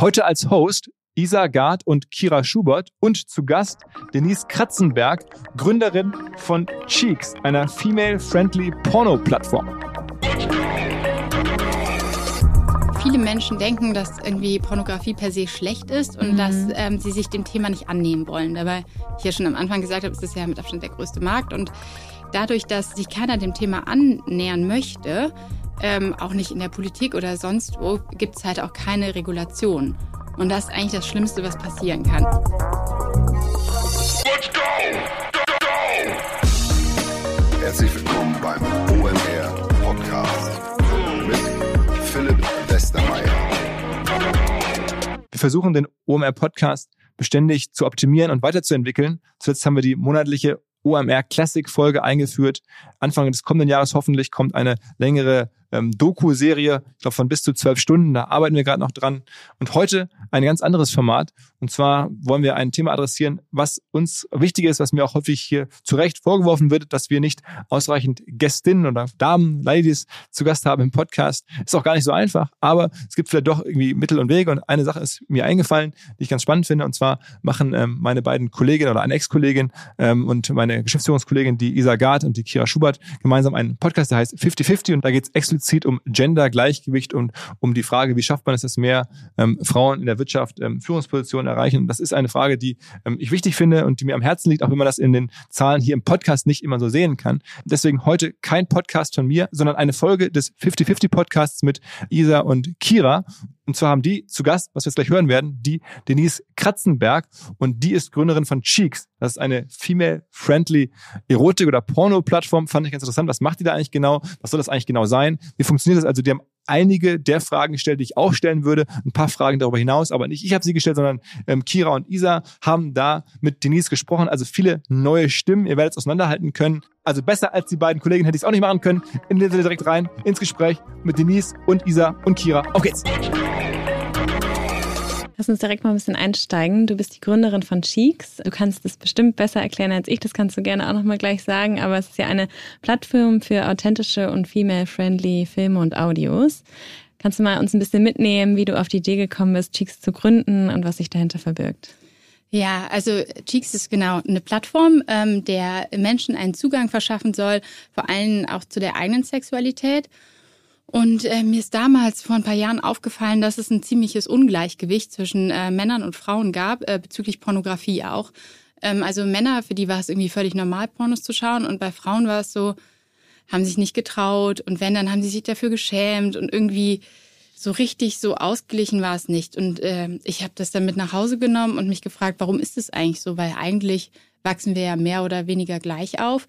Heute als Host Isa Gard und Kira Schubert und zu Gast Denise Kratzenberg, Gründerin von Cheeks, einer female-friendly Porno-Plattform. Viele Menschen denken, dass irgendwie Pornografie per se schlecht ist und mhm. dass ähm, sie sich dem Thema nicht annehmen wollen. Dabei, ich ja schon am Anfang gesagt habe, ist das ja mit Abstand der größte Markt und dadurch, dass sich keiner dem Thema annähern möchte, ähm, auch nicht in der Politik oder sonst wo, gibt es halt auch keine Regulation. Und das ist eigentlich das Schlimmste, was passieren kann. Let's go! Go, go! Herzlich willkommen beim OMR Podcast mit Philipp Westermeier. Wir versuchen den OMR Podcast beständig zu optimieren und weiterzuentwickeln. Zuletzt haben wir die monatliche OMR Classic Folge eingeführt. Anfang des kommenden Jahres hoffentlich kommt eine längere ähm, Doku-Serie, ich glaube von bis zu zwölf Stunden, da arbeiten wir gerade noch dran. Und heute ein ganz anderes Format. Und zwar wollen wir ein Thema adressieren, was uns wichtig ist, was mir auch häufig hier zu Recht vorgeworfen wird, dass wir nicht ausreichend Gästinnen oder Damen, Ladies zu Gast haben im Podcast. Ist auch gar nicht so einfach, aber es gibt vielleicht doch irgendwie Mittel und Wege. Und eine Sache ist mir eingefallen, die ich ganz spannend finde. Und zwar machen ähm, meine beiden Kolleginnen oder eine Ex-Kollegin ähm, und meine Geschäftsführungskollegin, die Isa Gard und die Kira Schubert, gemeinsam einen Podcast, der heißt 50-50. Und da geht es explizit um Gender-Gleichgewicht und um die Frage, wie schafft man es, dass mehr ähm, Frauen in der Wirtschaft ähm, Führungspositionen erreichen. Das ist eine Frage, die ähm, ich wichtig finde und die mir am Herzen liegt, auch wenn man das in den Zahlen hier im Podcast nicht immer so sehen kann. Deswegen heute kein Podcast von mir, sondern eine Folge des 50-50 Podcasts mit Isa und Kira. Und zwar haben die zu Gast, was wir jetzt gleich hören werden, die Denise Kratzenberg und die ist Gründerin von Cheeks. Das ist eine female-friendly Erotik- oder Porno-Plattform. Fand ich ganz interessant. Was macht die da eigentlich genau? Was soll das eigentlich genau sein? Wie funktioniert das? Also die haben einige der Fragen gestellt, die ich auch stellen würde. Ein paar Fragen darüber hinaus, aber nicht ich habe sie gestellt, sondern ähm, Kira und Isa haben da mit Denise gesprochen. Also viele neue Stimmen. Ihr werdet es auseinanderhalten können. Also besser als die beiden Kolleginnen hätte ich es auch nicht machen können. In Sinne direkt rein ins Gespräch mit Denise und Isa und Kira. Auf geht's! Lass uns direkt mal ein bisschen einsteigen. Du bist die Gründerin von Cheeks. Du kannst das bestimmt besser erklären als ich. Das kannst du gerne auch nochmal gleich sagen. Aber es ist ja eine Plattform für authentische und female-friendly Filme und Audios. Kannst du mal uns ein bisschen mitnehmen, wie du auf die Idee gekommen bist, Cheeks zu gründen und was sich dahinter verbirgt? Ja, also Cheeks ist genau eine Plattform, ähm, der Menschen einen Zugang verschaffen soll, vor allem auch zu der eigenen Sexualität und äh, mir ist damals vor ein paar Jahren aufgefallen, dass es ein ziemliches Ungleichgewicht zwischen äh, Männern und Frauen gab, äh, bezüglich Pornografie auch. Ähm, also Männer, für die war es irgendwie völlig normal, Pornos zu schauen. Und bei Frauen war es so, haben sich nicht getraut. Und wenn, dann haben sie sich dafür geschämt. Und irgendwie so richtig so ausgeglichen war es nicht. Und äh, ich habe das dann mit nach Hause genommen und mich gefragt, warum ist es eigentlich so? Weil eigentlich wachsen wir ja mehr oder weniger gleich auf.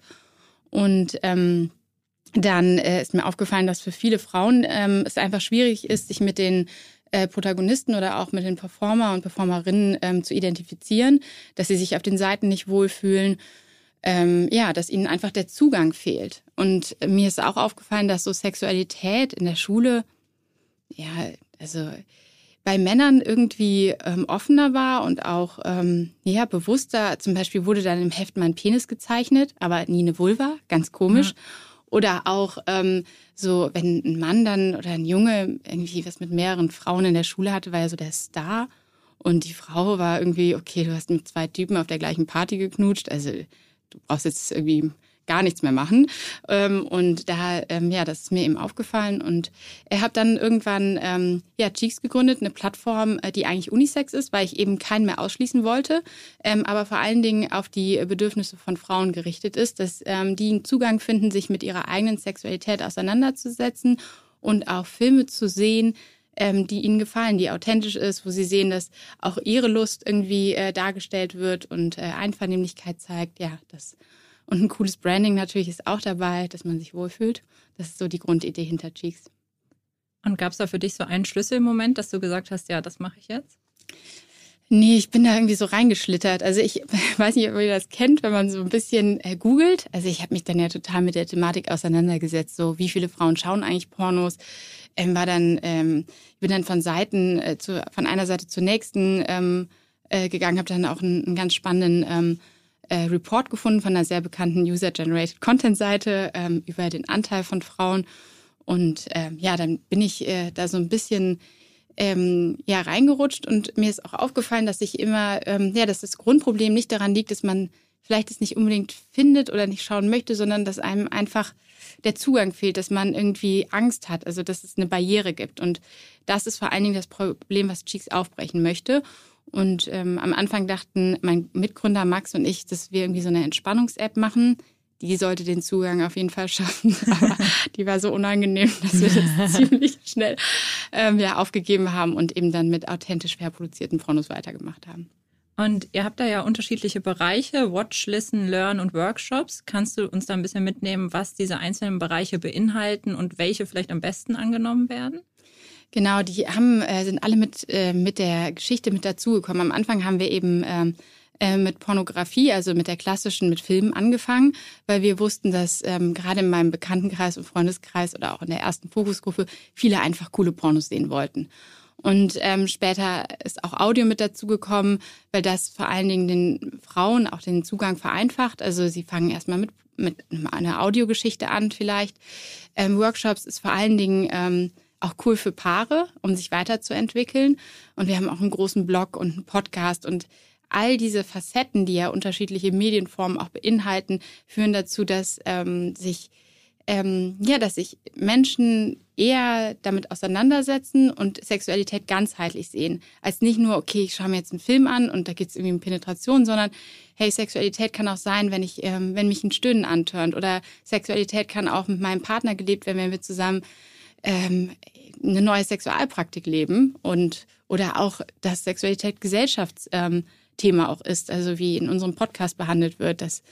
Und ähm, dann äh, ist mir aufgefallen, dass für viele Frauen ähm, es einfach schwierig ist, sich mit den äh, Protagonisten oder auch mit den Performer und Performerinnen ähm, zu identifizieren, dass sie sich auf den Seiten nicht wohlfühlen, ähm, ja, dass ihnen einfach der Zugang fehlt. Und mir ist auch aufgefallen, dass so Sexualität in der Schule, ja, also bei Männern irgendwie ähm, offener war und auch ähm, ja bewusster. Zum Beispiel wurde dann im Heft mein Penis gezeichnet, aber nie eine Vulva, ganz komisch. Ja. Oder auch ähm, so, wenn ein Mann dann oder ein Junge irgendwie was mit mehreren Frauen in der Schule hatte, war er so der Star. Und die Frau war irgendwie, okay, du hast mit zwei Typen auf der gleichen Party geknutscht. Also du brauchst jetzt irgendwie gar nichts mehr machen. Ähm, und da, ähm, ja, das ist mir eben aufgefallen. Und er hat dann irgendwann ähm, ja, Cheeks gegründet, eine Plattform, äh, die eigentlich Unisex ist, weil ich eben keinen mehr ausschließen wollte, ähm, aber vor allen Dingen auf die Bedürfnisse von Frauen gerichtet ist, dass ähm, die einen Zugang finden, sich mit ihrer eigenen Sexualität auseinanderzusetzen und auch Filme zu sehen, ähm, die ihnen gefallen, die authentisch ist, wo sie sehen, dass auch ihre Lust irgendwie äh, dargestellt wird und äh, Einvernehmlichkeit zeigt. Ja, das und ein cooles Branding natürlich ist auch dabei, dass man sich wohlfühlt. Das ist so die Grundidee hinter Cheeks. Und gab es da für dich so einen Schlüsselmoment, dass du gesagt hast, ja, das mache ich jetzt? Nee, ich bin da irgendwie so reingeschlittert. Also ich weiß nicht, ob ihr das kennt, wenn man so ein bisschen äh, googelt. Also ich habe mich dann ja total mit der Thematik auseinandergesetzt. So, wie viele Frauen schauen eigentlich Pornos? Ähm, war dann, ähm, ich bin dann von Seiten, äh, zu, von einer Seite zur nächsten ähm, äh, gegangen, habe dann auch einen, einen ganz spannenden ähm, äh, Report gefunden von einer sehr bekannten User-Generated Content-Seite ähm, über den Anteil von Frauen. Und ähm, ja, dann bin ich äh, da so ein bisschen ähm, ja reingerutscht und mir ist auch aufgefallen, dass ich immer, ähm, ja, dass das Grundproblem nicht daran liegt, dass man vielleicht es nicht unbedingt findet oder nicht schauen möchte, sondern dass einem einfach der Zugang fehlt, dass man irgendwie Angst hat, also dass es eine Barriere gibt. Und das ist vor allen Dingen das Problem, was Cheeks aufbrechen möchte. Und ähm, am Anfang dachten mein Mitgründer Max und ich, dass wir irgendwie so eine Entspannungs-App machen. Die sollte den Zugang auf jeden Fall schaffen. Aber die war so unangenehm, dass wir das ziemlich schnell ähm, ja, aufgegeben haben und eben dann mit authentisch fair produzierten Pornos weitergemacht haben. Und ihr habt da ja unterschiedliche Bereiche, Watch, Listen, Learn und Workshops. Kannst du uns da ein bisschen mitnehmen, was diese einzelnen Bereiche beinhalten und welche vielleicht am besten angenommen werden? Genau, die haben, äh, sind alle mit, äh, mit der Geschichte mit dazugekommen. Am Anfang haben wir eben ähm, äh, mit Pornografie, also mit der klassischen, mit Filmen angefangen, weil wir wussten, dass ähm, gerade in meinem Bekanntenkreis und Freundeskreis oder auch in der ersten Fokusgruppe viele einfach coole Pornos sehen wollten. Und ähm, später ist auch Audio mit dazugekommen, weil das vor allen Dingen den Frauen auch den Zugang vereinfacht. Also sie fangen erstmal mit, mit einer Audiogeschichte an vielleicht. Ähm, Workshops ist vor allen Dingen ähm, auch cool für Paare, um sich weiterzuentwickeln. Und wir haben auch einen großen Blog und einen Podcast. Und all diese Facetten, die ja unterschiedliche Medienformen auch beinhalten, führen dazu, dass ähm, sich ähm, ja, dass sich Menschen eher damit auseinandersetzen und Sexualität ganzheitlich sehen, als nicht nur, okay, ich schaue mir jetzt einen Film an und da geht es irgendwie um Penetration, sondern hey, Sexualität kann auch sein, wenn ich, ähm, wenn mich ein Stöhnen antörnt oder Sexualität kann auch mit meinem Partner gelebt werden, wenn wir zusammen ähm, eine neue Sexualpraktik leben und oder auch, dass Sexualität Gesellschaftsthema ähm, auch ist, also wie in unserem Podcast behandelt wird, dass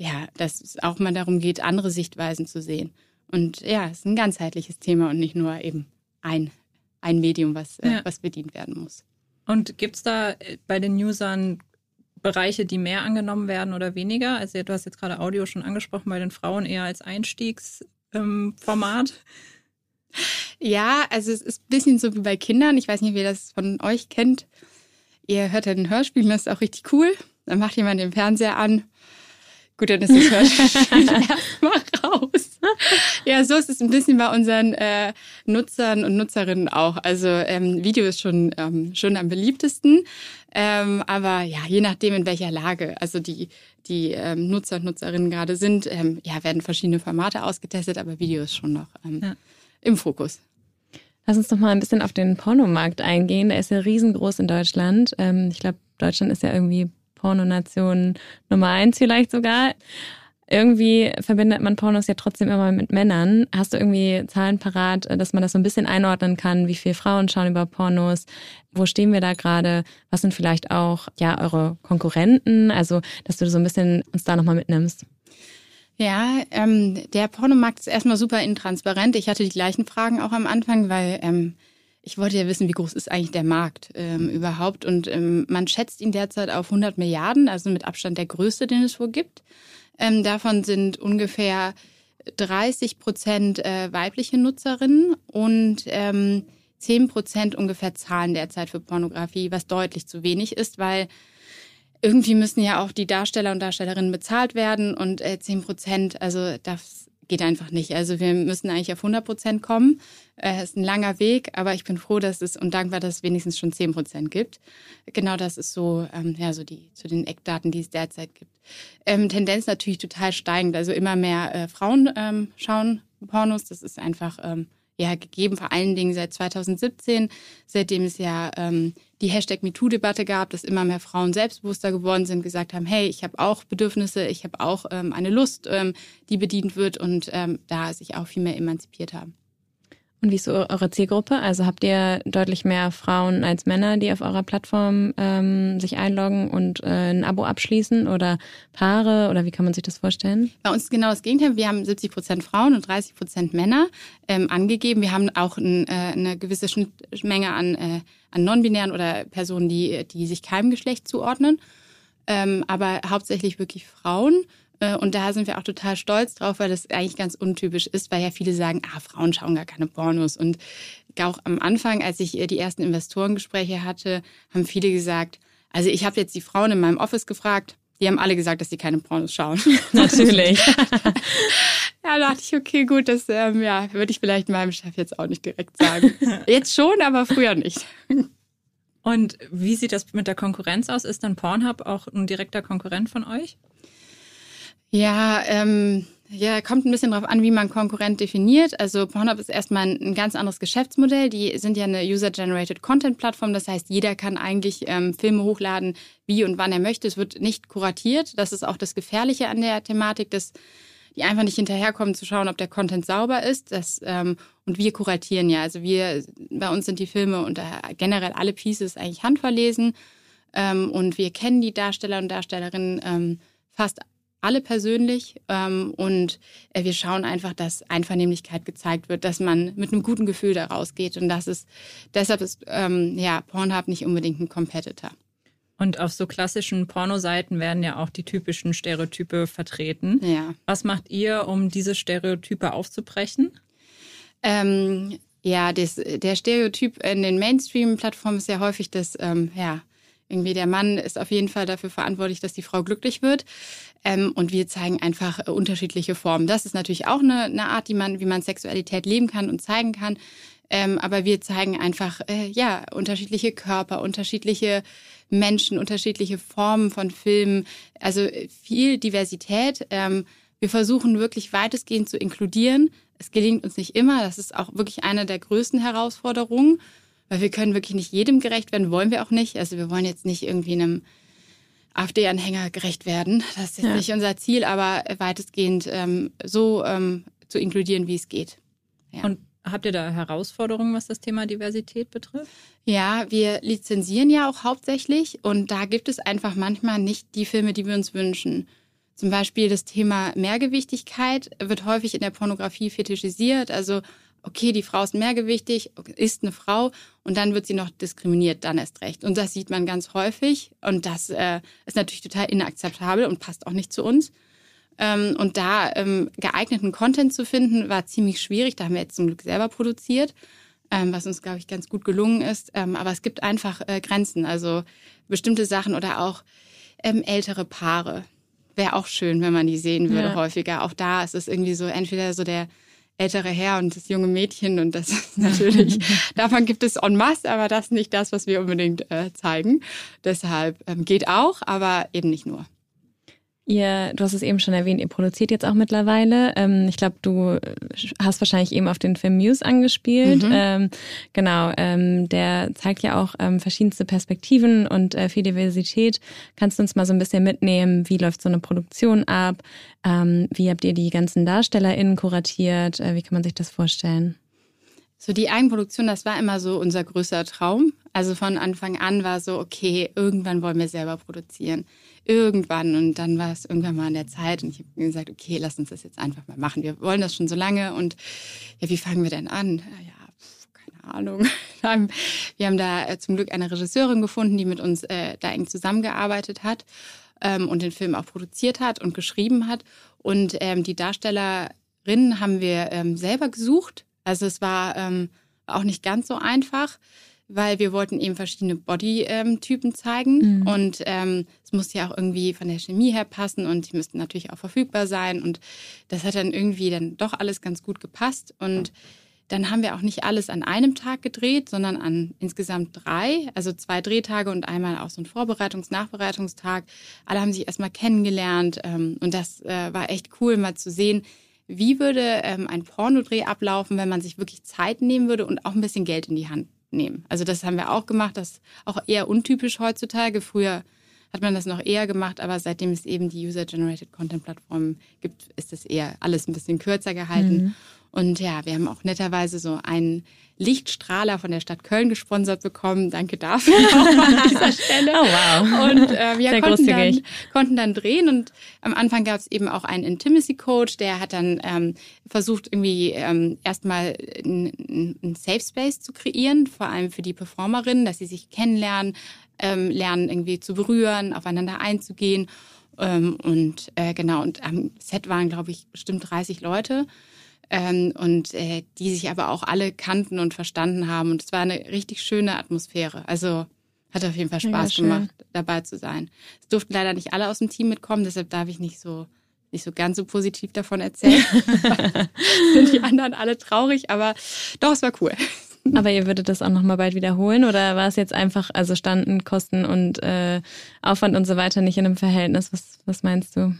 ja, dass es auch mal darum geht, andere Sichtweisen zu sehen. Und ja, es ist ein ganzheitliches Thema und nicht nur eben ein, ein Medium, was, äh, ja. was bedient werden muss. Und gibt es da äh, bei den Usern Bereiche, die mehr angenommen werden oder weniger? Also du hast jetzt gerade Audio schon angesprochen, bei den Frauen eher als Einstiegsformat. Ähm, ja, also es ist ein bisschen so wie bei Kindern. Ich weiß nicht, wie ihr das von euch kennt. Ihr hört ja ein Hörspiel, das ist auch richtig cool. Dann macht jemand den Fernseher an Gut, dann ist das Hörspiel erstmal raus. Ja, so ist es ein bisschen bei unseren äh, Nutzern und Nutzerinnen auch. Also ähm, Video ist schon, ähm, schon am beliebtesten. Ähm, aber ja, je nachdem, in welcher Lage, also die, die ähm, Nutzer und Nutzerinnen gerade sind, ähm, ja, werden verschiedene Formate ausgetestet, aber Video ist schon noch ähm, ja. Im Fokus. Lass uns doch mal ein bisschen auf den Pornomarkt eingehen. Der ist ja riesengroß in Deutschland. Ähm, ich glaube, Deutschland ist ja irgendwie Pornonation Nummer eins vielleicht sogar. Irgendwie verbindet man Pornos ja trotzdem immer mit Männern. Hast du irgendwie Zahlen parat, dass man das so ein bisschen einordnen kann? Wie viele Frauen schauen über Pornos? Wo stehen wir da gerade? Was sind vielleicht auch ja eure Konkurrenten? Also, dass du so ein bisschen uns da nochmal mitnimmst. Ja, ähm, der Pornomarkt ist erstmal super intransparent. Ich hatte die gleichen Fragen auch am Anfang, weil ähm, ich wollte ja wissen, wie groß ist eigentlich der Markt ähm, überhaupt. Und ähm, man schätzt ihn derzeit auf 100 Milliarden, also mit Abstand der größte, den es wohl gibt. Ähm, davon sind ungefähr 30 Prozent äh, weibliche Nutzerinnen und ähm, 10 Prozent ungefähr zahlen derzeit für Pornografie, was deutlich zu wenig ist, weil irgendwie müssen ja auch die Darsteller und Darstellerinnen bezahlt werden und äh, 10 Prozent, also das geht einfach nicht. Also wir müssen eigentlich auf 100 Prozent kommen. Es äh, ist ein langer Weg, aber ich bin froh, dass es und dankbar, dass es wenigstens schon 10 Prozent gibt. Genau das ist so, ähm, ja, so die, zu den Eckdaten, die es derzeit gibt. Ähm, Tendenz natürlich total steigend. Also immer mehr äh, Frauen ähm, schauen Pornos. Das ist einfach ähm, ja gegeben, vor allen Dingen seit 2017, seitdem es ja ähm, die Hashtag MeToo-Debatte gab, dass immer mehr Frauen selbstbewusster geworden sind, gesagt haben, hey, ich habe auch Bedürfnisse, ich habe auch ähm, eine Lust, ähm, die bedient wird und ähm, da sich auch viel mehr emanzipiert haben. Und wie ist eure Zielgruppe? Also habt ihr deutlich mehr Frauen als Männer, die auf eurer Plattform ähm, sich einloggen und äh, ein Abo abschließen oder Paare oder wie kann man sich das vorstellen? Bei uns ist genau das Gegenteil. Wir haben 70 Prozent Frauen und 30 Prozent Männer ähm, angegeben. Wir haben auch ein, äh, eine gewisse Schnittmenge an, äh, an non-binären oder Personen, die, die sich keinem Geschlecht zuordnen. Ähm, aber hauptsächlich wirklich Frauen. Äh, und da sind wir auch total stolz drauf, weil das eigentlich ganz untypisch ist, weil ja viele sagen, ah, Frauen schauen gar keine Pornos. Und auch am Anfang, als ich äh, die ersten Investorengespräche hatte, haben viele gesagt, also ich habe jetzt die Frauen in meinem Office gefragt, die haben alle gesagt, dass sie keine Pornos schauen. Natürlich. Ja, da dachte ich, okay, gut, das ähm, ja, würde ich vielleicht meinem Chef jetzt auch nicht direkt sagen. Jetzt schon, aber früher nicht. Und wie sieht das mit der Konkurrenz aus? Ist dann Pornhub auch ein direkter Konkurrent von euch? Ja, ähm, ja, kommt ein bisschen darauf an, wie man Konkurrent definiert. Also Pornhub ist erstmal ein ganz anderes Geschäftsmodell. Die sind ja eine User-Generated Content-Plattform. Das heißt, jeder kann eigentlich ähm, Filme hochladen, wie und wann er möchte. Es wird nicht kuratiert. Das ist auch das Gefährliche an der Thematik, dass die einfach nicht hinterherkommen zu schauen, ob der Content sauber ist. Das, ähm, und wir kuratieren ja. Also wir, bei uns sind die Filme und äh, generell alle Pieces eigentlich handverlesen. Ähm, und wir kennen die Darsteller und Darstellerinnen ähm, fast alle persönlich ähm, und äh, wir schauen einfach, dass Einvernehmlichkeit gezeigt wird, dass man mit einem guten Gefühl da rausgeht und das ist deshalb ist ähm, ja Pornhub nicht unbedingt ein Competitor. Und auf so klassischen Pornoseiten werden ja auch die typischen Stereotype vertreten. Ja. Was macht ihr, um diese Stereotype aufzubrechen? Ähm, ja, das, der Stereotyp in den Mainstream-Plattformen ist ja häufig, dass ähm, ja, irgendwie der Mann ist auf jeden Fall dafür verantwortlich, dass die Frau glücklich wird. Ähm, und wir zeigen einfach äh, unterschiedliche Formen. Das ist natürlich auch eine, eine Art, die man, wie man Sexualität leben kann und zeigen kann. Ähm, aber wir zeigen einfach, äh, ja, unterschiedliche Körper, unterschiedliche Menschen, unterschiedliche Formen von Filmen. Also viel Diversität. Ähm, wir versuchen wirklich weitestgehend zu inkludieren. Es gelingt uns nicht immer. Das ist auch wirklich eine der größten Herausforderungen, weil wir können wirklich nicht jedem gerecht werden, wollen wir auch nicht. Also wir wollen jetzt nicht irgendwie einem AfD-Anhänger gerecht werden. Das ist ja. nicht unser Ziel, aber weitestgehend ähm, so ähm, zu inkludieren, wie es geht. Ja. Und habt ihr da Herausforderungen, was das Thema Diversität betrifft? Ja, wir lizenzieren ja auch hauptsächlich und da gibt es einfach manchmal nicht die Filme, die wir uns wünschen. Zum Beispiel das Thema Mehrgewichtigkeit wird häufig in der Pornografie fetischisiert. Also okay, die Frau ist mehrgewichtig, ist eine Frau und dann wird sie noch diskriminiert, dann erst recht. Und das sieht man ganz häufig und das äh, ist natürlich total inakzeptabel und passt auch nicht zu uns. Ähm, und da ähm, geeigneten Content zu finden, war ziemlich schwierig. Da haben wir jetzt zum Glück selber produziert, ähm, was uns, glaube ich, ganz gut gelungen ist. Ähm, aber es gibt einfach äh, Grenzen, also bestimmte Sachen oder auch ähm, ältere Paare. Wäre auch schön, wenn man die sehen würde ja. häufiger. Auch da ist es irgendwie so, entweder so der ältere Herr und das junge Mädchen und das ist natürlich, davon gibt es en masse, aber das ist nicht das, was wir unbedingt äh, zeigen. Deshalb ähm, geht auch, aber eben nicht nur. Ihr, du hast es eben schon erwähnt, ihr produziert jetzt auch mittlerweile. Ähm, ich glaube, du hast wahrscheinlich eben auf den Film Muse angespielt. Mhm. Ähm, genau, ähm, der zeigt ja auch ähm, verschiedenste Perspektiven und äh, viel Diversität. Kannst du uns mal so ein bisschen mitnehmen, wie läuft so eine Produktion ab? Ähm, wie habt ihr die ganzen DarstellerInnen kuratiert? Äh, wie kann man sich das vorstellen? So die Eigenproduktion, das war immer so unser größter Traum. Also von Anfang an war so, okay, irgendwann wollen wir selber produzieren. Irgendwann. Und dann war es irgendwann mal an der Zeit und ich habe gesagt, okay, lass uns das jetzt einfach mal machen. Wir wollen das schon so lange und ja, wie fangen wir denn an? Ja, keine Ahnung. Wir haben da äh, zum Glück eine Regisseurin gefunden, die mit uns äh, da eng zusammengearbeitet hat ähm, und den Film auch produziert hat und geschrieben hat. Und ähm, die Darstellerinnen haben wir ähm, selber gesucht also es war ähm, auch nicht ganz so einfach, weil wir wollten eben verschiedene Body-Typen zeigen mhm. und ähm, es musste ja auch irgendwie von der Chemie her passen und die müssten natürlich auch verfügbar sein und das hat dann irgendwie dann doch alles ganz gut gepasst und dann haben wir auch nicht alles an einem Tag gedreht, sondern an insgesamt drei, also zwei Drehtage und einmal auch so ein Vorbereitungs-, Nachbereitungstag. Alle haben sich erstmal kennengelernt ähm, und das äh, war echt cool, mal zu sehen, wie würde ähm, ein Pornodreh ablaufen, wenn man sich wirklich Zeit nehmen würde und auch ein bisschen Geld in die Hand nehmen? Also das haben wir auch gemacht, das ist auch eher untypisch heutzutage. Früher hat man das noch eher gemacht, aber seitdem es eben die User-Generated Content-Plattformen gibt, ist das eher alles ein bisschen kürzer gehalten. Mhm. Und ja, wir haben auch netterweise so einen Lichtstrahler von der Stadt Köln gesponsert bekommen. Danke dafür an dieser Stelle. Oh wow. Und äh, wir Sehr konnten dann, konnten dann drehen und am Anfang gab es eben auch einen Intimacy Coach, der hat dann ähm, versucht irgendwie ähm, erstmal einen Safe Space zu kreieren, vor allem für die Performerinnen, dass sie sich kennenlernen, ähm, lernen irgendwie zu berühren, aufeinander einzugehen. Ähm, und äh, genau, und am Set waren, glaube ich, bestimmt 30 Leute ähm, und äh, die sich aber auch alle kannten und verstanden haben. Und es war eine richtig schöne Atmosphäre. Also hat auf jeden Fall Spaß gemacht, dabei zu sein. Es durften leider nicht alle aus dem Team mitkommen, deshalb darf ich nicht so nicht so ganz so positiv davon erzählt. sind die anderen alle traurig, aber doch, es war cool. Aber ihr würdet das auch nochmal bald wiederholen oder war es jetzt einfach, also standen Kosten und äh, Aufwand und so weiter nicht in einem Verhältnis? Was, was meinst du?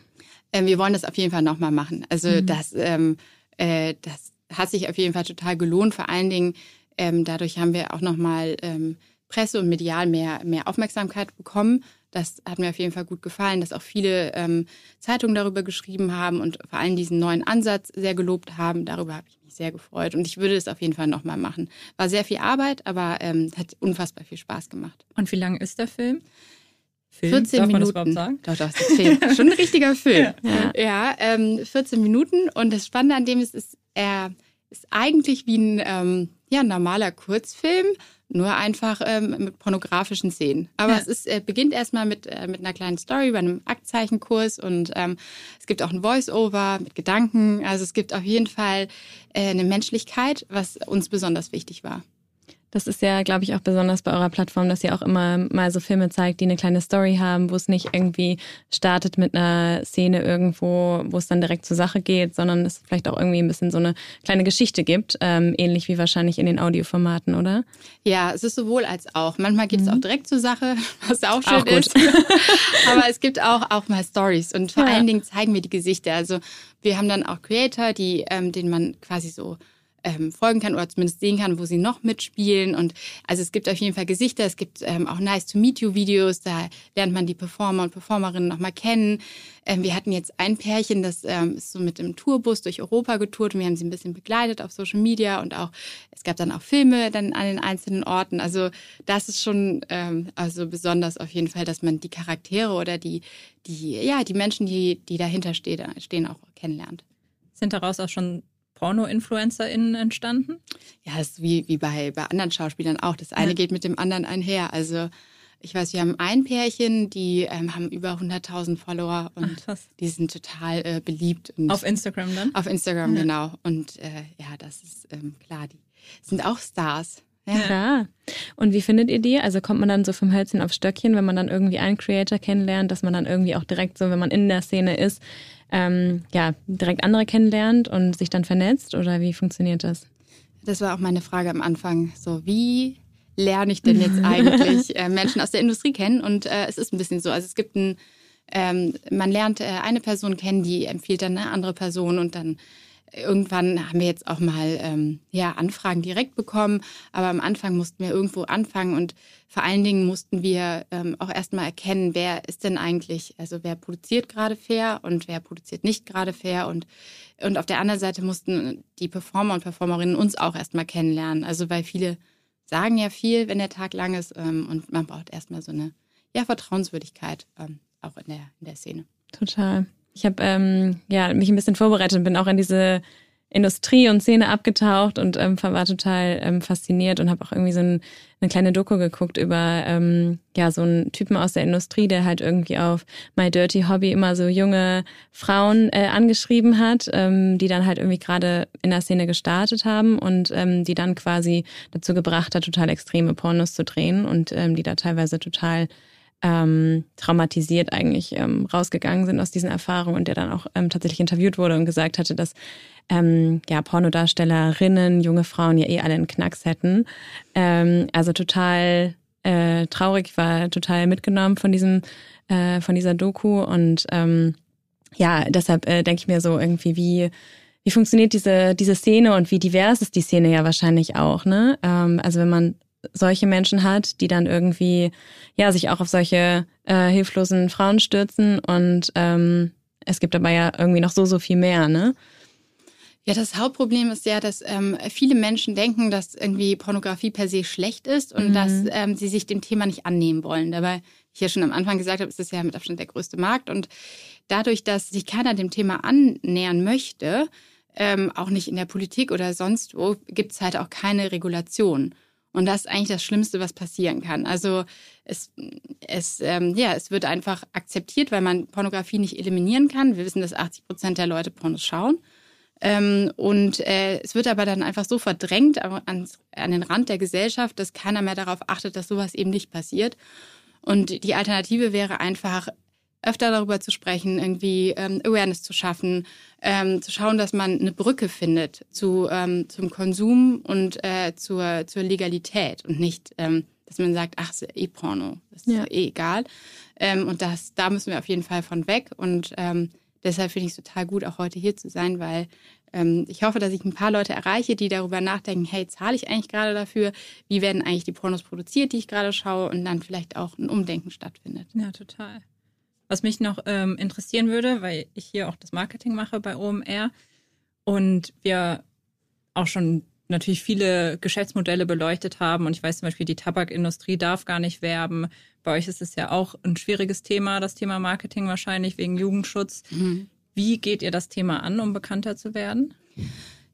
Ähm, wir wollen das auf jeden Fall nochmal machen. Also mhm. das, ähm, äh, das hat sich auf jeden Fall total gelohnt. Vor allen Dingen ähm, dadurch haben wir auch nochmal ähm, Presse und medial mehr, mehr Aufmerksamkeit bekommen. Das hat mir auf jeden Fall gut gefallen, dass auch viele ähm, Zeitungen darüber geschrieben haben und vor allem diesen neuen Ansatz sehr gelobt haben. Darüber habe ich mich sehr gefreut und ich würde es auf jeden Fall nochmal machen. War sehr viel Arbeit, aber ähm, hat unfassbar viel Spaß gemacht. Und wie lang ist der Film? Film? 14 Darf Minuten. Man das sagen? Doch, doch, das ist Film. Schon ein richtiger Film. ja, ja ähm, 14 Minuten und das Spannende an dem ist, ist er ist eigentlich wie ein ähm, ja, normaler Kurzfilm, nur einfach ähm, mit pornografischen Szenen. Aber ja. es ist, äh, beginnt erstmal mit, äh, mit einer kleinen Story bei einem Aktzeichenkurs und ähm, es gibt auch ein Voice-Over mit Gedanken. Also es gibt auf jeden Fall äh, eine Menschlichkeit, was uns besonders wichtig war. Das ist ja, glaube ich, auch besonders bei eurer Plattform, dass ihr auch immer mal so Filme zeigt, die eine kleine Story haben, wo es nicht irgendwie startet mit einer Szene irgendwo, wo es dann direkt zur Sache geht, sondern es vielleicht auch irgendwie ein bisschen so eine kleine Geschichte gibt, ähm, ähnlich wie wahrscheinlich in den Audioformaten, oder? Ja, es ist sowohl als auch. Manchmal geht es mhm. auch direkt zur Sache, was auch schön auch ist. Aber es gibt auch, auch mal Stories und vor ja. allen Dingen zeigen wir die Gesichter. Also wir haben dann auch Creator, die, ähm, denen man quasi so ähm, folgen kann oder zumindest sehen kann, wo sie noch mitspielen. Und also es gibt auf jeden Fall Gesichter, es gibt ähm, auch Nice to Meet You Videos, da lernt man die Performer und Performerinnen nochmal kennen. Ähm, wir hatten jetzt ein Pärchen, das ähm, ist so mit dem Tourbus durch Europa getourt und wir haben sie ein bisschen begleitet auf Social Media und auch es gab dann auch Filme dann an den einzelnen Orten. Also das ist schon ähm, also besonders auf jeden Fall, dass man die Charaktere oder die die ja die Menschen, die die dahinter stehen, stehen auch kennenlernt. Sind daraus auch schon Porno-InfluencerInnen entstanden? Ja, das ist wie, wie bei, bei anderen Schauspielern auch. Das eine ja. geht mit dem anderen einher. Also ich weiß, wir haben ein Pärchen, die ähm, haben über 100.000 Follower und Ach, die sind total äh, beliebt. auf Instagram dann? Auf Instagram, ja. genau. Und äh, ja, das ist ähm, klar, die sind auch Stars. Ja. ja. Und wie findet ihr die? Also kommt man dann so vom Hölzchen auf Stöckchen, wenn man dann irgendwie einen Creator kennenlernt, dass man dann irgendwie auch direkt so, wenn man in der Szene ist, ähm, ja, direkt andere kennenlernt und sich dann vernetzt? Oder wie funktioniert das? Das war auch meine Frage am Anfang. So, wie lerne ich denn jetzt eigentlich äh, Menschen aus der Industrie kennen? Und äh, es ist ein bisschen so. Also es gibt ein, ähm, man lernt äh, eine Person kennen, die empfiehlt dann eine andere Person und dann Irgendwann haben wir jetzt auch mal ähm, ja, Anfragen direkt bekommen, aber am Anfang mussten wir irgendwo anfangen und vor allen Dingen mussten wir ähm, auch erstmal erkennen, wer ist denn eigentlich, also wer produziert gerade fair und wer produziert nicht gerade fair und, und auf der anderen Seite mussten die Performer und Performerinnen uns auch erstmal kennenlernen. Also weil viele sagen ja viel, wenn der Tag lang ist ähm, und man braucht erstmal so eine ja, Vertrauenswürdigkeit ähm, auch in der, in der Szene. Total. Ich habe ähm, ja, mich ein bisschen vorbereitet und bin auch in diese Industrie und Szene abgetaucht und ähm, war total ähm, fasziniert und habe auch irgendwie so ein, eine kleine Doku geguckt über ähm, ja so einen Typen aus der Industrie, der halt irgendwie auf My Dirty Hobby immer so junge Frauen äh, angeschrieben hat, ähm, die dann halt irgendwie gerade in der Szene gestartet haben und ähm, die dann quasi dazu gebracht hat, total extreme Pornos zu drehen und ähm, die da teilweise total ähm, traumatisiert eigentlich ähm, rausgegangen sind aus diesen Erfahrungen und der dann auch ähm, tatsächlich interviewt wurde und gesagt hatte, dass ähm, ja Pornodarstellerinnen, junge Frauen ja eh alle einen Knacks hätten. Ähm, also total äh, traurig, war total mitgenommen von diesem äh, von dieser Doku und ähm, ja, deshalb äh, denke ich mir so irgendwie, wie wie funktioniert diese diese Szene und wie divers ist die Szene ja wahrscheinlich auch, ne? Ähm, also wenn man solche Menschen hat, die dann irgendwie ja sich auch auf solche äh, hilflosen Frauen stürzen und ähm, es gibt aber ja irgendwie noch so so viel mehr, ne? Ja, das Hauptproblem ist ja, dass ähm, viele Menschen denken, dass irgendwie Pornografie per se schlecht ist und mhm. dass ähm, sie sich dem Thema nicht annehmen wollen. Dabei, ich ja schon am Anfang gesagt habe, ist es ja mit Abstand der größte Markt und dadurch, dass sich keiner dem Thema annähern möchte, ähm, auch nicht in der Politik oder sonst wo, gibt es halt auch keine Regulation. Und das ist eigentlich das Schlimmste, was passieren kann. Also es, es, ähm, ja, es wird einfach akzeptiert, weil man Pornografie nicht eliminieren kann. Wir wissen, dass 80 Prozent der Leute Pornos schauen. Ähm, und äh, es wird aber dann einfach so verdrängt an, an den Rand der Gesellschaft, dass keiner mehr darauf achtet, dass sowas eben nicht passiert. Und die Alternative wäre einfach, öfter darüber zu sprechen, irgendwie ähm, Awareness zu schaffen, ähm, zu schauen, dass man eine Brücke findet zu, ähm, zum Konsum und äh, zur, zur Legalität und nicht, ähm, dass man sagt, ach, ist eh Porno, das ist ja. eh egal. Ähm, und das, da müssen wir auf jeden Fall von weg. Und ähm, deshalb finde ich es total gut, auch heute hier zu sein, weil ich hoffe, dass ich ein paar Leute erreiche, die darüber nachdenken, hey, zahle ich eigentlich gerade dafür? Wie werden eigentlich die Pornos produziert, die ich gerade schaue? Und dann vielleicht auch ein Umdenken stattfindet. Ja, total. Was mich noch ähm, interessieren würde, weil ich hier auch das Marketing mache bei OMR und wir auch schon natürlich viele Geschäftsmodelle beleuchtet haben. Und ich weiß zum Beispiel, die Tabakindustrie darf gar nicht werben. Bei euch ist es ja auch ein schwieriges Thema, das Thema Marketing wahrscheinlich wegen Jugendschutz. Mhm. Wie geht ihr das Thema an, um bekannter zu werden?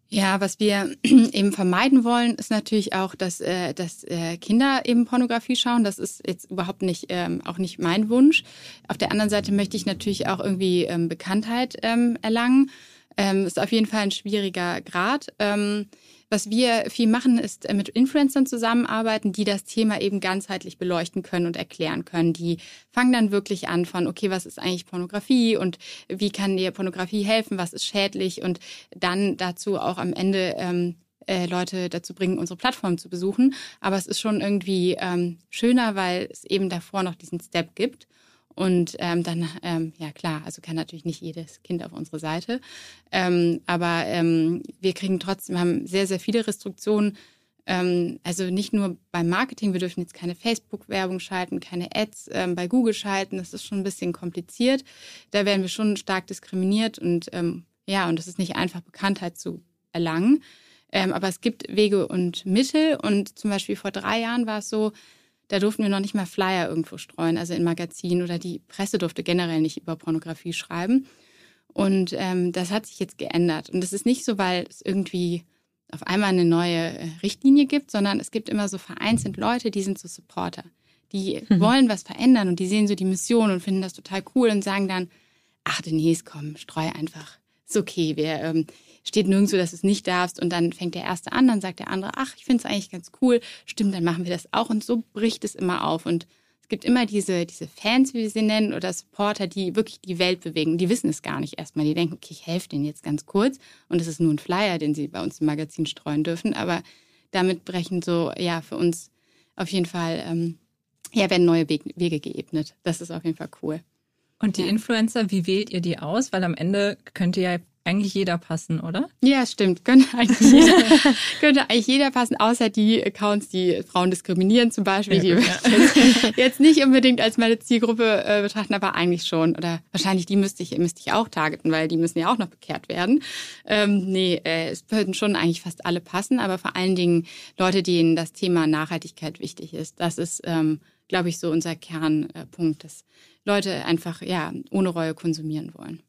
Ja, was wir eben vermeiden wollen, ist natürlich auch, dass, äh, dass äh, Kinder eben Pornografie schauen. Das ist jetzt überhaupt nicht ähm, auch nicht mein Wunsch. Auf der anderen Seite möchte ich natürlich auch irgendwie ähm, Bekanntheit ähm, erlangen. Ähm, ist auf jeden Fall ein schwieriger Grad. Was wir viel machen, ist äh, mit Influencern zusammenarbeiten, die das Thema eben ganzheitlich beleuchten können und erklären können. Die fangen dann wirklich an von, okay, was ist eigentlich Pornografie und wie kann dir Pornografie helfen, was ist schädlich und dann dazu auch am Ende ähm, äh, Leute dazu bringen, unsere Plattform zu besuchen. Aber es ist schon irgendwie ähm, schöner, weil es eben davor noch diesen Step gibt. Und ähm, dann, ähm, ja klar, also kann natürlich nicht jedes Kind auf unsere Seite. Ähm, aber ähm, wir kriegen trotzdem, haben sehr, sehr viele Restriktionen. Ähm, also nicht nur beim Marketing, wir dürfen jetzt keine Facebook-Werbung schalten, keine Ads ähm, bei Google schalten. Das ist schon ein bisschen kompliziert. Da werden wir schon stark diskriminiert und ähm, ja, und es ist nicht einfach, Bekanntheit zu erlangen. Ähm, aber es gibt Wege und Mittel. Und zum Beispiel vor drei Jahren war es so, da durften wir noch nicht mal Flyer irgendwo streuen, also in Magazinen oder die Presse durfte generell nicht über Pornografie schreiben. Und ähm, das hat sich jetzt geändert. Und das ist nicht so, weil es irgendwie auf einmal eine neue äh, Richtlinie gibt, sondern es gibt immer so vereinzelt Leute, die sind so Supporter. Die mhm. wollen was verändern und die sehen so die Mission und finden das total cool und sagen dann, ach Denise, komm, streu einfach. Ist okay, wir, ähm, steht nirgendwo, dass du es nicht darfst. Und dann fängt der Erste an, dann sagt der andere, ach, ich finde es eigentlich ganz cool. Stimmt, dann machen wir das auch. Und so bricht es immer auf. Und es gibt immer diese, diese Fans, wie wir sie nennen, oder Supporter, die wirklich die Welt bewegen. Die wissen es gar nicht erstmal. Die denken, okay, ich helfe denen jetzt ganz kurz. Und es ist nur ein Flyer, den sie bei uns im Magazin streuen dürfen. Aber damit brechen so, ja, für uns auf jeden Fall, ähm, ja, werden neue Wege geebnet. Das ist auf jeden Fall cool. Und die ja. Influencer, wie wählt ihr die aus? Weil am Ende könnt ihr ja eigentlich jeder passen, oder? Ja, stimmt. Könnte eigentlich jeder, könnte eigentlich jeder passen, außer die Accounts, die Frauen diskriminieren zum Beispiel, ja, gut, die ja. jetzt nicht unbedingt als meine Zielgruppe äh, betrachten, aber eigentlich schon. Oder wahrscheinlich die müsste ich, müsste ich auch targeten, weil die müssen ja auch noch bekehrt werden. Ähm, nee, äh, es würden schon eigentlich fast alle passen, aber vor allen Dingen Leute, denen das Thema Nachhaltigkeit wichtig ist. Das ist, ähm, glaube ich, so unser Kernpunkt, dass Leute einfach ja ohne Reue konsumieren wollen.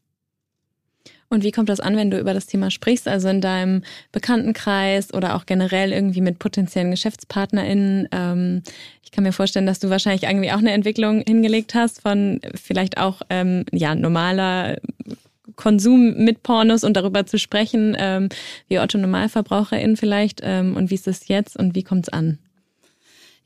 Und wie kommt das an, wenn du über das Thema sprichst? Also in deinem Bekanntenkreis oder auch generell irgendwie mit potenziellen GeschäftspartnerInnen? Ähm, ich kann mir vorstellen, dass du wahrscheinlich irgendwie auch eine Entwicklung hingelegt hast von vielleicht auch ähm, ja normaler Konsum mit Pornos und darüber zu sprechen, ähm, wie Otto NormalverbraucherInnen vielleicht ähm, und wie ist es jetzt und wie kommt es an?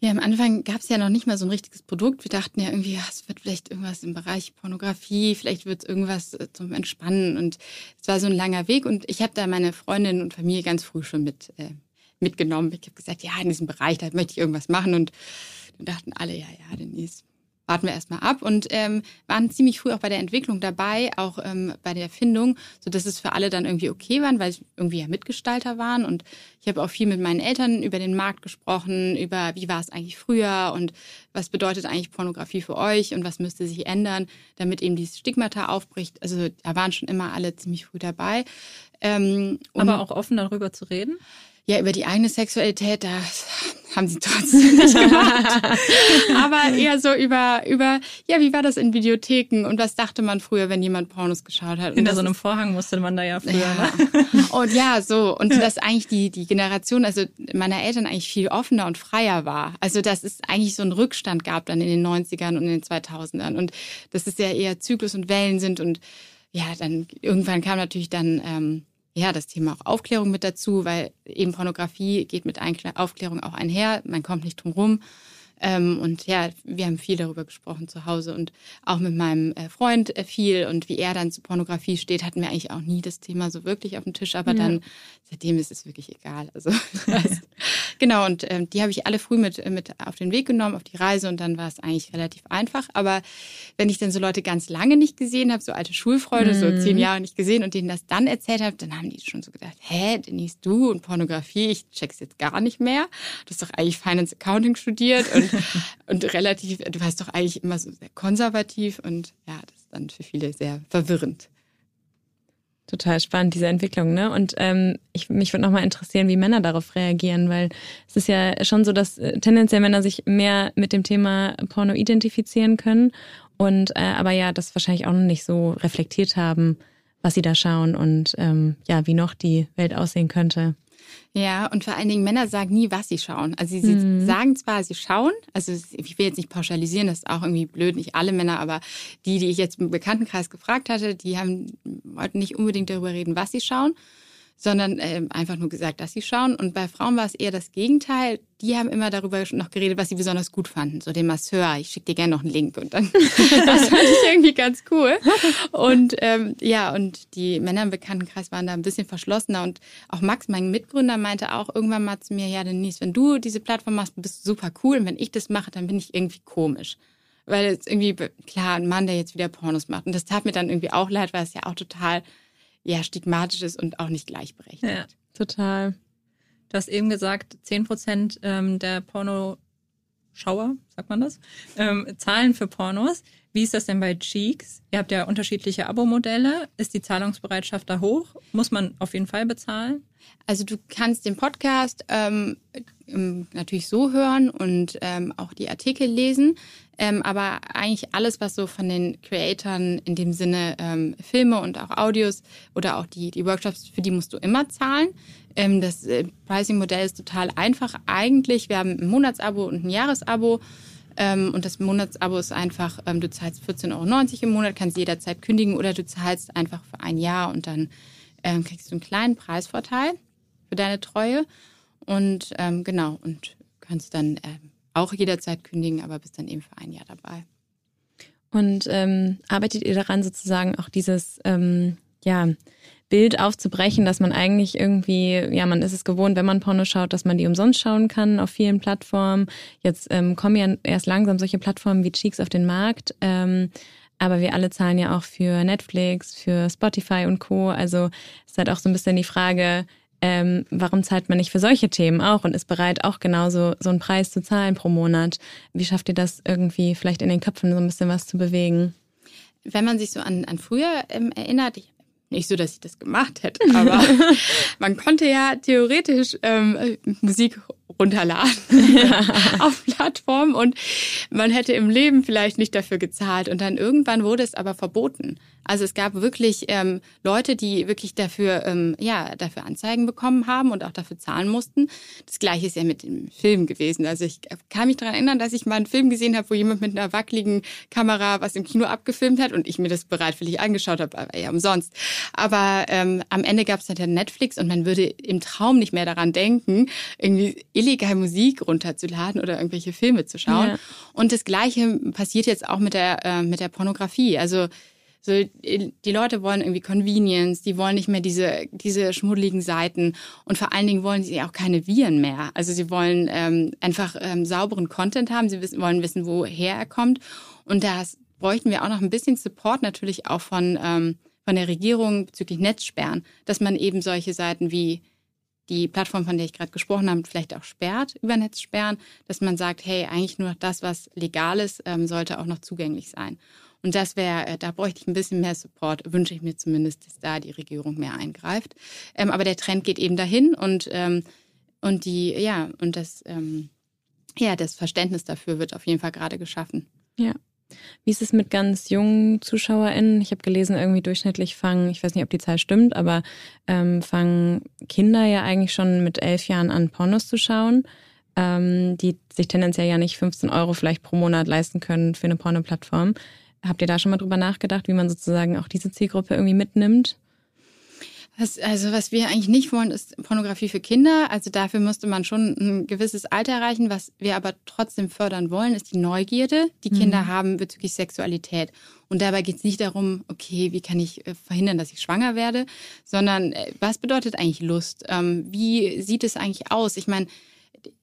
Ja, am Anfang gab es ja noch nicht mal so ein richtiges Produkt. Wir dachten ja irgendwie, ja, es wird vielleicht irgendwas im Bereich Pornografie, vielleicht wird es irgendwas äh, zum Entspannen. Und es war so ein langer Weg. Und ich habe da meine Freundin und Familie ganz früh schon mit äh, mitgenommen. Ich habe gesagt, ja, in diesem Bereich, da möchte ich irgendwas machen. Und dann dachten alle, ja, ja, Denise, warten wir erstmal ab und ähm, waren ziemlich früh auch bei der Entwicklung dabei, auch ähm, bei der Erfindung, so dass es für alle dann irgendwie okay waren, weil sie irgendwie ja Mitgestalter waren und ich habe auch viel mit meinen Eltern über den Markt gesprochen, über wie war es eigentlich früher und was bedeutet eigentlich Pornografie für euch und was müsste sich ändern, damit eben dieses Stigmata aufbricht. Also da waren schon immer alle ziemlich früh dabei. Ähm, Aber auch offen darüber zu reden? Ja, über die eigene Sexualität, da haben sie trotzdem nicht gemacht. Aber eher so über, über, ja, wie war das in Videotheken und was dachte man früher, wenn jemand Pornos geschaut hat? Und Hinter so einem Vorhang musste man da ja früher. Ja. Ne? Und ja, so. Und dass eigentlich die, die Generation, also meiner Eltern eigentlich viel offener und freier war. Also, dass es eigentlich so einen Rückstand gab dann in den 90ern und in den 2000ern. Und dass es ja eher Zyklus und Wellen sind und ja, dann irgendwann kam natürlich dann ähm, ja, das Thema auch Aufklärung mit dazu, weil eben Pornografie geht mit Aufklärung auch einher. Man kommt nicht drum rum. Ähm, und ja, wir haben viel darüber gesprochen zu Hause und auch mit meinem äh, Freund äh, viel und wie er dann zu Pornografie steht, hatten wir eigentlich auch nie das Thema so wirklich auf dem Tisch, aber ja. dann seitdem ist es wirklich egal. Also das, genau und ähm, die habe ich alle früh mit mit auf den Weg genommen auf die Reise und dann war es eigentlich relativ einfach. Aber wenn ich dann so Leute ganz lange nicht gesehen habe, so alte Schulfreunde, mhm. so zehn Jahre nicht gesehen und denen das dann erzählt habe, dann haben die schon so gedacht, hä, Denise, du und Pornografie, ich check's jetzt gar nicht mehr. Du hast doch eigentlich Finance Accounting studiert und und relativ, du warst doch eigentlich immer so sehr konservativ und ja, das ist dann für viele sehr verwirrend. Total spannend, diese Entwicklung, ne? Und ähm, ich, mich würde nochmal interessieren, wie Männer darauf reagieren, weil es ist ja schon so, dass äh, tendenziell Männer sich mehr mit dem Thema Porno identifizieren können und äh, aber ja, das wahrscheinlich auch noch nicht so reflektiert haben, was sie da schauen und ähm, ja, wie noch die Welt aussehen könnte. Ja, und vor allen Dingen Männer sagen nie, was sie schauen. Also sie mhm. sagen zwar, sie schauen, also ich will jetzt nicht pauschalisieren, das ist auch irgendwie blöd, nicht alle Männer, aber die, die ich jetzt im Bekanntenkreis gefragt hatte, die haben, wollten nicht unbedingt darüber reden, was sie schauen, sondern äh, einfach nur gesagt, dass sie schauen. Und bei Frauen war es eher das Gegenteil. Die haben immer darüber noch geredet, was sie besonders gut fanden. So den Masseur, ich schicke dir gerne noch einen Link. Und dann, das fand ich irgendwie ganz cool. Und ähm, ja, und die Männer im Bekanntenkreis waren da ein bisschen verschlossener. Und auch Max, mein Mitgründer, meinte auch irgendwann mal zu mir, ja, Denise, wenn du diese Plattform machst, bist du super cool. Und wenn ich das mache, dann bin ich irgendwie komisch weil es irgendwie, klar, ein Mann, der jetzt wieder Pornos macht. Und das tat mir dann irgendwie auch leid, weil es ja auch total ja, stigmatisch ist und auch nicht gleichberechtigt. Ja, total. Du hast eben gesagt, 10 Prozent ähm, der Pornoschauer, sagt man das, ähm, zahlen für Pornos. Wie ist das denn bei Cheeks? Ihr habt ja unterschiedliche Abo-Modelle. Ist die Zahlungsbereitschaft da hoch? Muss man auf jeden Fall bezahlen? Also du kannst den Podcast ähm, natürlich so hören und ähm, auch die Artikel lesen. Ähm, aber eigentlich alles, was so von den Creatoren in dem Sinne ähm, Filme und auch Audios oder auch die, die Workshops, für die musst du immer zahlen. Ähm, das äh, Pricing-Modell ist total einfach eigentlich. Wir haben ein Monatsabo und ein Jahresabo. Ähm, und das Monatsabo ist einfach, ähm, du zahlst 14,90 Euro im Monat, kannst jederzeit kündigen oder du zahlst einfach für ein Jahr und dann ähm, kriegst du einen kleinen Preisvorteil für deine Treue. Und ähm, genau, und kannst dann ähm, auch jederzeit kündigen, aber bist dann eben für ein Jahr dabei. Und ähm, arbeitet ihr daran sozusagen auch dieses ähm, ja, Bild aufzubrechen, dass man eigentlich irgendwie, ja, man ist es gewohnt, wenn man Porno schaut, dass man die umsonst schauen kann auf vielen Plattformen. Jetzt ähm, kommen ja erst langsam solche Plattformen wie Cheeks auf den Markt. Ähm, aber wir alle zahlen ja auch für Netflix, für Spotify und Co. Also ist halt auch so ein bisschen die Frage, ähm, warum zahlt man nicht für solche Themen auch und ist bereit, auch genauso so einen Preis zu zahlen pro Monat? Wie schafft ihr das irgendwie vielleicht in den Köpfen so ein bisschen was zu bewegen? Wenn man sich so an, an früher ähm, erinnert, ich, nicht so, dass ich das gemacht hätte, aber man konnte ja theoretisch ähm, Musik runterladen auf Plattformen und man hätte im Leben vielleicht nicht dafür gezahlt und dann irgendwann wurde es aber verboten. Also es gab wirklich ähm, Leute, die wirklich dafür, ähm, ja, dafür Anzeigen bekommen haben und auch dafür zahlen mussten. Das gleiche ist ja mit dem Film gewesen. Also ich kann mich daran erinnern, dass ich mal einen Film gesehen habe, wo jemand mit einer wackeligen Kamera was im Kino abgefilmt hat und ich mir das bereitwillig angeschaut habe, aber ja umsonst. Aber ähm, am Ende gab es dann ja Netflix und man würde im Traum nicht mehr daran denken, irgendwie illegal Musik runterzuladen oder irgendwelche Filme zu schauen. Ja. Und das Gleiche passiert jetzt auch mit der, äh, mit der Pornografie. Also so, die Leute wollen irgendwie Convenience, die wollen nicht mehr diese, diese schmuddeligen Seiten und vor allen Dingen wollen sie auch keine Viren mehr. Also sie wollen ähm, einfach ähm, sauberen Content haben, sie wissen, wollen wissen, woher er kommt. Und da bräuchten wir auch noch ein bisschen Support natürlich auch von, ähm, von der Regierung bezüglich Netzsperren, dass man eben solche Seiten wie die Plattform, von der ich gerade gesprochen habe, vielleicht auch sperrt, über Netz sperren, dass man sagt, hey, eigentlich nur das, was legal ist, ähm, sollte auch noch zugänglich sein. Und das wäre, äh, da bräuchte ich ein bisschen mehr Support, wünsche ich mir zumindest, dass da die Regierung mehr eingreift. Ähm, aber der Trend geht eben dahin und, ähm, und die, ja, und das, ähm, ja, das Verständnis dafür wird auf jeden Fall gerade geschaffen. Ja. Wie ist es mit ganz jungen ZuschauerInnen? Ich habe gelesen, irgendwie durchschnittlich fangen, ich weiß nicht, ob die Zahl stimmt, aber ähm, fangen Kinder ja eigentlich schon mit elf Jahren an, Pornos zu schauen, ähm, die sich tendenziell ja nicht 15 Euro vielleicht pro Monat leisten können für eine Pornoplattform. Habt ihr da schon mal drüber nachgedacht, wie man sozusagen auch diese Zielgruppe irgendwie mitnimmt? Was, also was wir eigentlich nicht wollen, ist Pornografie für Kinder. Also dafür müsste man schon ein gewisses Alter erreichen. Was wir aber trotzdem fördern wollen, ist die Neugierde, die Kinder mhm. haben bezüglich Sexualität. Und dabei geht es nicht darum, okay, wie kann ich äh, verhindern, dass ich schwanger werde, sondern äh, was bedeutet eigentlich Lust? Ähm, wie sieht es eigentlich aus? Ich meine,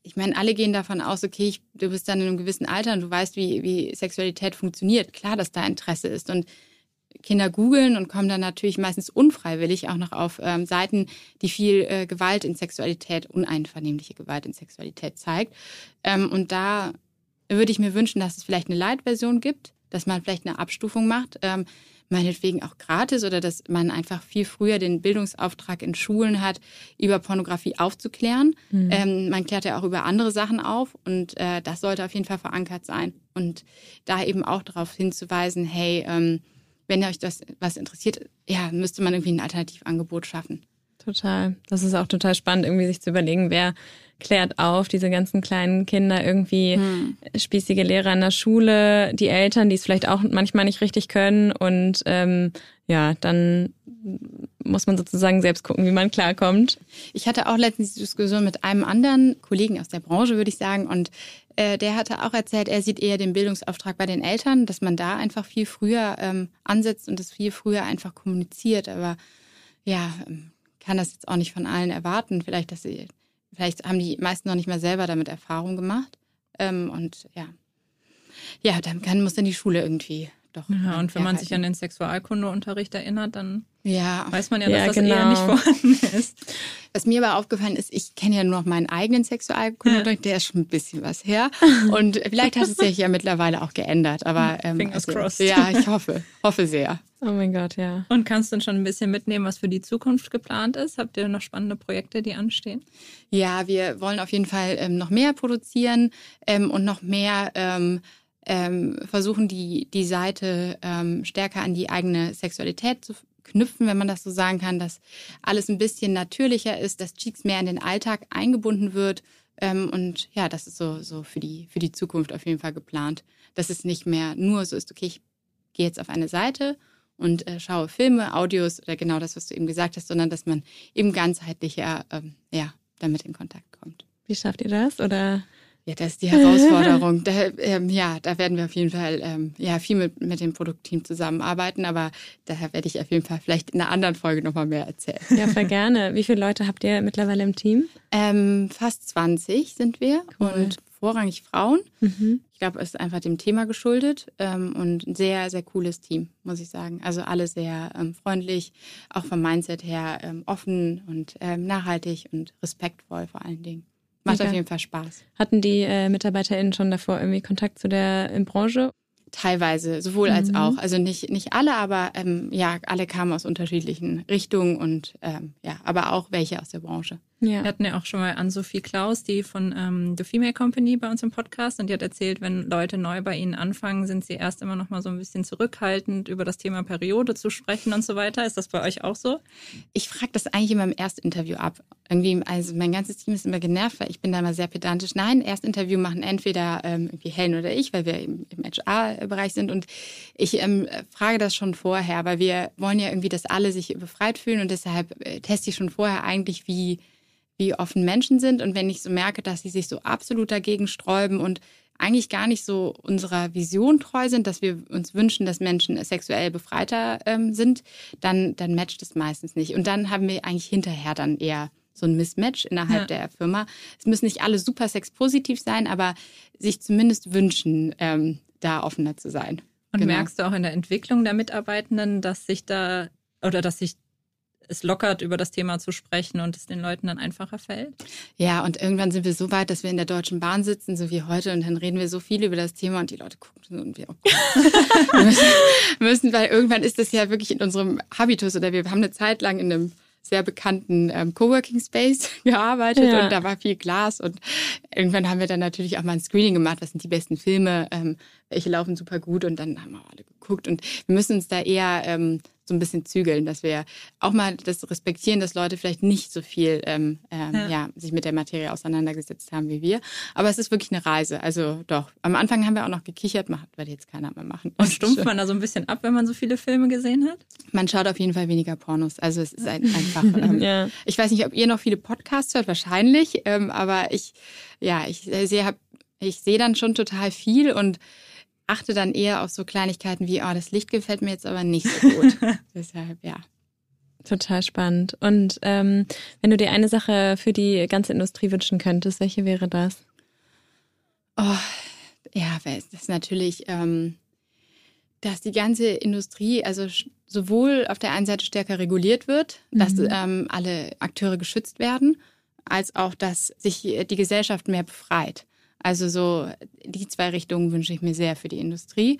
ich meine, alle gehen davon aus, okay, ich, du bist dann in einem gewissen Alter und du weißt, wie, wie Sexualität funktioniert. Klar, dass da Interesse ist. Und Kinder googeln und kommen dann natürlich meistens unfreiwillig auch noch auf ähm, Seiten, die viel äh, Gewalt in Sexualität, uneinvernehmliche Gewalt in Sexualität zeigt. Ähm, und da würde ich mir wünschen, dass es vielleicht eine Light-Version gibt, dass man vielleicht eine Abstufung macht, ähm, meinetwegen auch gratis oder dass man einfach viel früher den Bildungsauftrag in Schulen hat, über Pornografie aufzuklären. Mhm. Ähm, man klärt ja auch über andere Sachen auf und äh, das sollte auf jeden Fall verankert sein. Und da eben auch darauf hinzuweisen, hey, ähm, wenn euch das was interessiert, ja, müsste man irgendwie ein Alternativangebot schaffen. Total. Das ist auch total spannend, irgendwie sich zu überlegen, wer klärt auf, diese ganzen kleinen Kinder, irgendwie hm. spießige Lehrer in der Schule, die Eltern, die es vielleicht auch manchmal nicht richtig können und ähm, ja, dann muss man sozusagen selbst gucken, wie man klarkommt. Ich hatte auch letztens die Diskussion mit einem anderen Kollegen aus der Branche, würde ich sagen, und äh, der hatte auch erzählt, er sieht eher den Bildungsauftrag bei den Eltern, dass man da einfach viel früher ähm, ansetzt und das viel früher einfach kommuniziert. Aber ja, ähm, kann das jetzt auch nicht von allen erwarten. Vielleicht, dass sie, vielleicht haben die meisten noch nicht mal selber damit Erfahrung gemacht. Ähm, und ja, ja, dann kann, muss dann die Schule irgendwie doch. Ja, und wenn man sich an den Sexualkundeunterricht erinnert, dann ja. weiß man ja, dass ja, das genau. eher nicht vorhanden ist. Was mir aber aufgefallen ist, ich kenne ja nur noch meinen eigenen Sexualkundeunterricht, der ist schon ein bisschen was her. Und vielleicht hat es sich ja mittlerweile auch geändert. Aber ähm, Fingers also, crossed. Ja, ich hoffe, hoffe sehr. Oh mein Gott, ja. Und kannst du schon ein bisschen mitnehmen, was für die Zukunft geplant ist? Habt ihr noch spannende Projekte, die anstehen? Ja, wir wollen auf jeden Fall ähm, noch mehr produzieren ähm, und noch mehr ähm, ähm, versuchen, die, die Seite ähm, stärker an die eigene Sexualität zu knüpfen, wenn man das so sagen kann, dass alles ein bisschen natürlicher ist, dass Cheeks mehr in den Alltag eingebunden wird. Ähm, und ja, das ist so, so für, die, für die Zukunft auf jeden Fall geplant. Dass es nicht mehr nur so ist, okay, ich gehe jetzt auf eine Seite und äh, schaue Filme, Audios oder genau das, was du eben gesagt hast, sondern dass man eben ganzheitlicher ähm, ja, damit in Kontakt kommt. Wie schafft ihr das? Oder ja, das ist die Herausforderung. da, ähm, ja, da werden wir auf jeden Fall ähm, ja, viel mit, mit dem Produktteam zusammenarbeiten, aber daher werde ich auf jeden Fall vielleicht in einer anderen Folge nochmal mehr erzählen. Ja, voll gerne. Wie viele Leute habt ihr mittlerweile im Team? Ähm, fast 20 sind wir cool. und vorrangig Frauen. Mhm. Ich glaube, es ist einfach dem Thema geschuldet ähm, und ein sehr, sehr cooles Team, muss ich sagen. Also alle sehr ähm, freundlich, auch vom Mindset her ähm, offen und ähm, nachhaltig und respektvoll vor allen Dingen. Macht auf jeden Fall Spaß. Hatten die äh, MitarbeiterInnen schon davor irgendwie Kontakt zu der in Branche? Teilweise, sowohl mhm. als auch. Also nicht, nicht alle, aber ähm, ja, alle kamen aus unterschiedlichen Richtungen und ähm, ja, aber auch welche aus der Branche. Ja. Wir hatten ja auch schon mal Ann-Sophie Klaus, die von ähm, The Female Company bei uns im Podcast und die hat erzählt, wenn Leute neu bei ihnen anfangen, sind sie erst immer noch mal so ein bisschen zurückhaltend, über das Thema Periode zu sprechen und so weiter. Ist das bei euch auch so? Ich frage das eigentlich immer im Erstinterview ab. Irgendwie, also mein ganzes Team ist immer genervt, weil ich bin da immer sehr pedantisch. Nein, Erstinterview machen entweder ähm, irgendwie Helen oder ich, weil wir im, im HR-Bereich sind und ich ähm, frage das schon vorher, weil wir wollen ja irgendwie, dass alle sich befreit fühlen und deshalb äh, teste ich schon vorher eigentlich, wie wie offen Menschen sind. Und wenn ich so merke, dass sie sich so absolut dagegen sträuben und eigentlich gar nicht so unserer Vision treu sind, dass wir uns wünschen, dass Menschen sexuell befreiter ähm, sind, dann, dann matcht es meistens nicht. Und dann haben wir eigentlich hinterher dann eher so ein Mismatch innerhalb ja. der Firma. Es müssen nicht alle super sexpositiv sein, aber sich zumindest wünschen, ähm, da offener zu sein. Und genau. merkst du auch in der Entwicklung der Mitarbeitenden, dass sich da oder dass sich es lockert, über das Thema zu sprechen und es den Leuten dann einfacher fällt? Ja, und irgendwann sind wir so weit, dass wir in der Deutschen Bahn sitzen, so wie heute, und dann reden wir so viel über das Thema und die Leute gucken so und wir, oh wir müssen, müssen, weil irgendwann ist das ja wirklich in unserem Habitus oder wir haben eine Zeit lang in einem sehr bekannten ähm, Coworking Space gearbeitet ja. und da war viel Glas und irgendwann haben wir dann natürlich auch mal ein Screening gemacht, was sind die besten Filme, ähm, welche laufen super gut und dann haben wir alle geguckt und wir müssen uns da eher ähm, so ein bisschen zügeln, dass wir auch mal das respektieren, dass Leute vielleicht nicht so viel ähm, ähm, ja. ja. sich mit der Materie auseinandergesetzt haben wie wir. Aber es ist wirklich eine Reise. Also doch. Am Anfang haben wir auch noch gekichert, macht wird jetzt keiner mehr machen. Und stumpft man da so ein bisschen ab, wenn man so viele Filme gesehen hat? Man schaut auf jeden Fall weniger Pornos. Also es ist ein, einfach. Ähm, ja. Ich weiß nicht, ob ihr noch viele Podcasts hört, wahrscheinlich. Ähm, aber ich, ja, ich sehe, ich sehe dann schon total viel und achte dann eher auf so Kleinigkeiten wie, oh, das Licht gefällt mir jetzt aber nicht so gut. Deshalb, ja. Total spannend. Und ähm, wenn du dir eine Sache für die ganze Industrie wünschen könntest, welche wäre das? Oh, ja, das ist natürlich, ähm, dass die ganze Industrie, also sowohl auf der einen Seite stärker reguliert wird, mhm. dass ähm, alle Akteure geschützt werden, als auch, dass sich die Gesellschaft mehr befreit. Also so die zwei Richtungen wünsche ich mir sehr für die Industrie.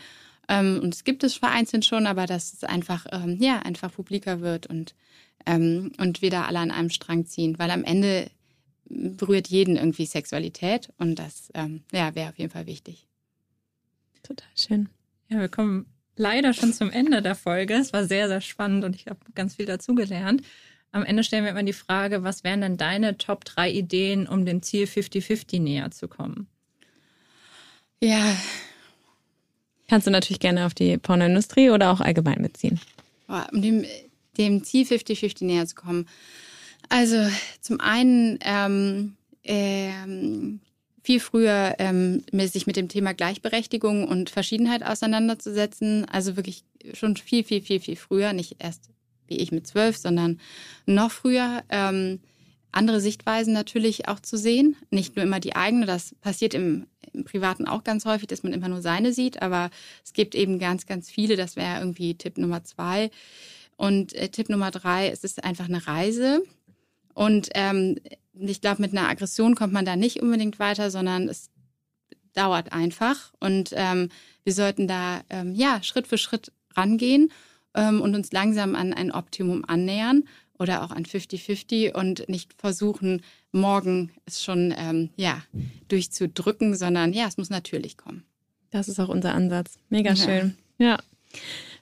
Ähm, und es gibt es vereinzelt schon, aber dass es einfach, ähm, ja, einfach publiker wird und, ähm, und wir da alle an einem Strang ziehen. Weil am Ende berührt jeden irgendwie Sexualität und das ähm, ja, wäre auf jeden Fall wichtig. Total schön. Ja, wir kommen leider schon zum Ende der Folge. Es war sehr, sehr spannend und ich habe ganz viel dazugelernt. Am Ende stellen wir immer die Frage, was wären denn deine Top 3 Ideen, um dem Ziel 50-50 näher zu kommen? Ja. Kannst du natürlich gerne auf die Pornoindustrie oder auch allgemein beziehen. Um dem, dem Ziel 50-50 näher zu kommen. Also zum einen ähm, ähm, viel früher ähm, sich mit dem Thema Gleichberechtigung und Verschiedenheit auseinanderzusetzen. Also wirklich schon viel, viel, viel, viel früher, nicht erst wie ich mit zwölf, sondern noch früher. Ähm, andere Sichtweisen natürlich auch zu sehen, nicht nur immer die eigene. Das passiert im, im, Privaten auch ganz häufig, dass man immer nur seine sieht, aber es gibt eben ganz, ganz viele. Das wäre irgendwie Tipp Nummer zwei. Und äh, Tipp Nummer drei, es ist einfach eine Reise. Und ähm, ich glaube, mit einer Aggression kommt man da nicht unbedingt weiter, sondern es dauert einfach. Und ähm, wir sollten da ähm, ja Schritt für Schritt rangehen ähm, und uns langsam an ein Optimum annähern oder auch an 50-50 und nicht versuchen, morgen es schon ähm, ja, durchzudrücken, sondern ja, es muss natürlich kommen. Das ist auch unser Ansatz. Mega schön. Ja. ja.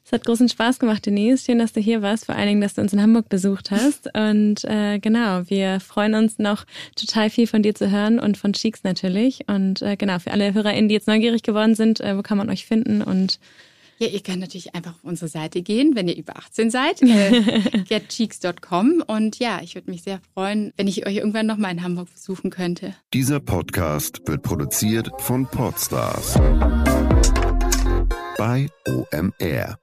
Es hat großen Spaß gemacht, Denise. Schön, dass du hier warst. Vor allen Dingen, dass du uns in Hamburg besucht hast. Und äh, genau, wir freuen uns noch total viel von dir zu hören und von Cheeks natürlich. Und äh, genau, für alle HörerInnen, die jetzt neugierig geworden sind, äh, wo kann man euch finden und ja, ihr könnt natürlich einfach auf unsere Seite gehen, wenn ihr über 18 seid, äh, getcheeks.com. Und ja, ich würde mich sehr freuen, wenn ich euch irgendwann nochmal in Hamburg besuchen könnte. Dieser Podcast wird produziert von Podstars bei OMR.